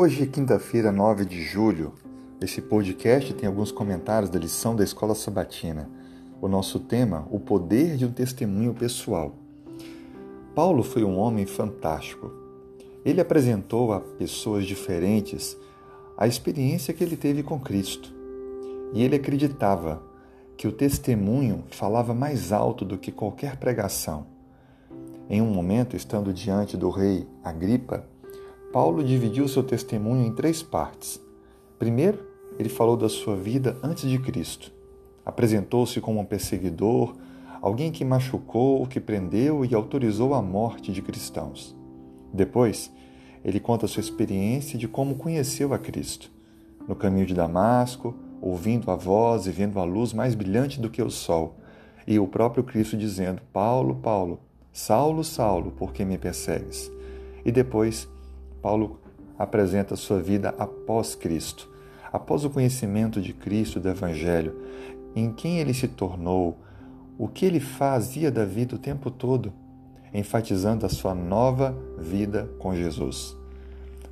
Hoje é quinta-feira, 9 de julho. Esse podcast tem alguns comentários da lição da Escola Sabatina. O nosso tema, o poder de um testemunho pessoal. Paulo foi um homem fantástico. Ele apresentou a pessoas diferentes a experiência que ele teve com Cristo. E ele acreditava que o testemunho falava mais alto do que qualquer pregação. Em um momento, estando diante do rei Agripa, Paulo dividiu seu testemunho em três partes. Primeiro, ele falou da sua vida antes de Cristo. Apresentou-se como um perseguidor, alguém que machucou, que prendeu e autorizou a morte de cristãos. Depois, ele conta sua experiência de como conheceu a Cristo. No caminho de Damasco, ouvindo a voz e vendo a luz mais brilhante do que o sol, e o próprio Cristo dizendo: Paulo, Paulo, Saulo, Saulo, por que me persegues? E depois, Paulo apresenta sua vida após Cristo, após o conhecimento de Cristo do Evangelho, em quem ele se tornou, o que ele fazia da vida o tempo todo, enfatizando a sua nova vida com Jesus.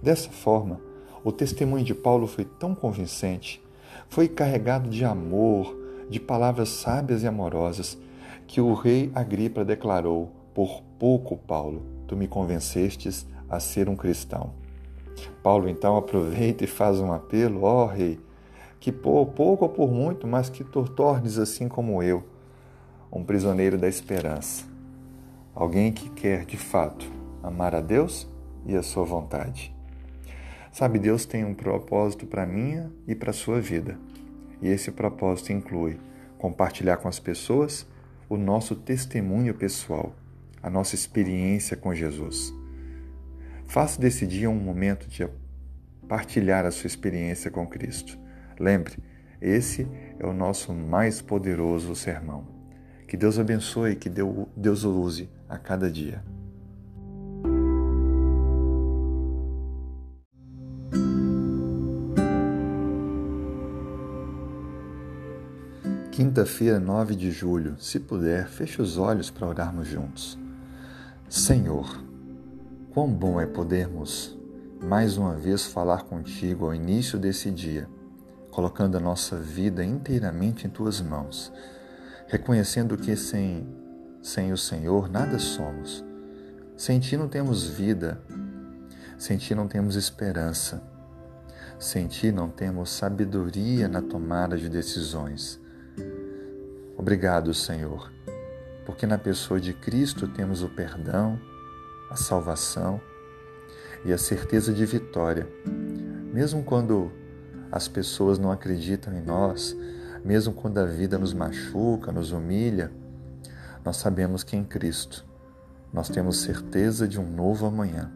Dessa forma, o testemunho de Paulo foi tão convincente, foi carregado de amor, de palavras sábias e amorosas, que o rei Agripa declarou: Por pouco, Paulo, tu me convencestes a ser um cristão. Paulo então aproveita e faz um apelo, ó oh, rei, que por pouco ou por muito, mas que tu tornes assim como eu, um prisioneiro da esperança, alguém que quer de fato amar a Deus e a sua vontade. Sabe, Deus tem um propósito para minha e para sua vida. E esse propósito inclui compartilhar com as pessoas o nosso testemunho pessoal, a nossa experiência com Jesus. Faça desse dia um momento de partilhar a sua experiência com Cristo. Lembre, esse é o nosso mais poderoso sermão. Que Deus abençoe e que Deus o use a cada dia. Quinta-feira, 9 de julho. Se puder, feche os olhos para orarmos juntos. Senhor, Quão bom é podermos mais uma vez falar contigo ao início desse dia, colocando a nossa vida inteiramente em tuas mãos, reconhecendo que sem, sem o Senhor nada somos. Sem ti não temos vida, sem ti não temos esperança, sem ti não temos sabedoria na tomada de decisões. Obrigado, Senhor, porque na pessoa de Cristo temos o perdão a salvação e a certeza de vitória. Mesmo quando as pessoas não acreditam em nós, mesmo quando a vida nos machuca, nos humilha, nós sabemos que em Cristo nós temos certeza de um novo amanhã,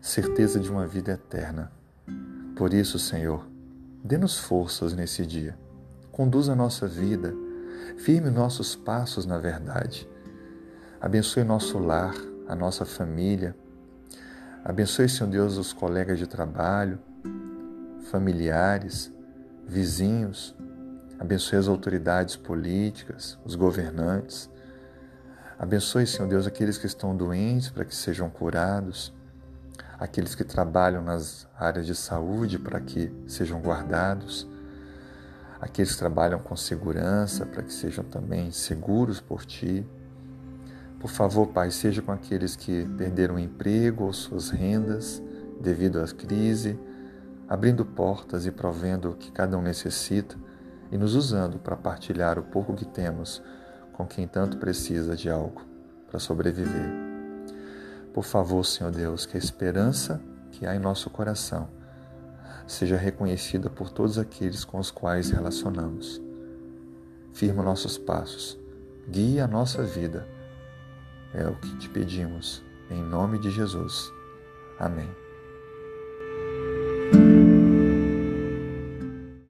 certeza de uma vida eterna. Por isso, Senhor, dê-nos forças nesse dia, conduza a nossa vida, firme nossos passos na verdade, abençoe nosso lar, a nossa família. Abençoe, Senhor Deus, os colegas de trabalho, familiares, vizinhos. Abençoe as autoridades políticas, os governantes. Abençoe, Senhor Deus, aqueles que estão doentes para que sejam curados, aqueles que trabalham nas áreas de saúde para que sejam guardados, aqueles que trabalham com segurança para que sejam também seguros por Ti. Por favor, Pai, seja com aqueles que perderam o emprego ou suas rendas devido à crise, abrindo portas e provendo o que cada um necessita e nos usando para partilhar o pouco que temos com quem tanto precisa de algo para sobreviver. Por favor, Senhor Deus, que a esperança que há em nosso coração seja reconhecida por todos aqueles com os quais relacionamos. Firma nossos passos, guia a nossa vida é o que te pedimos, em nome de Jesus. Amém.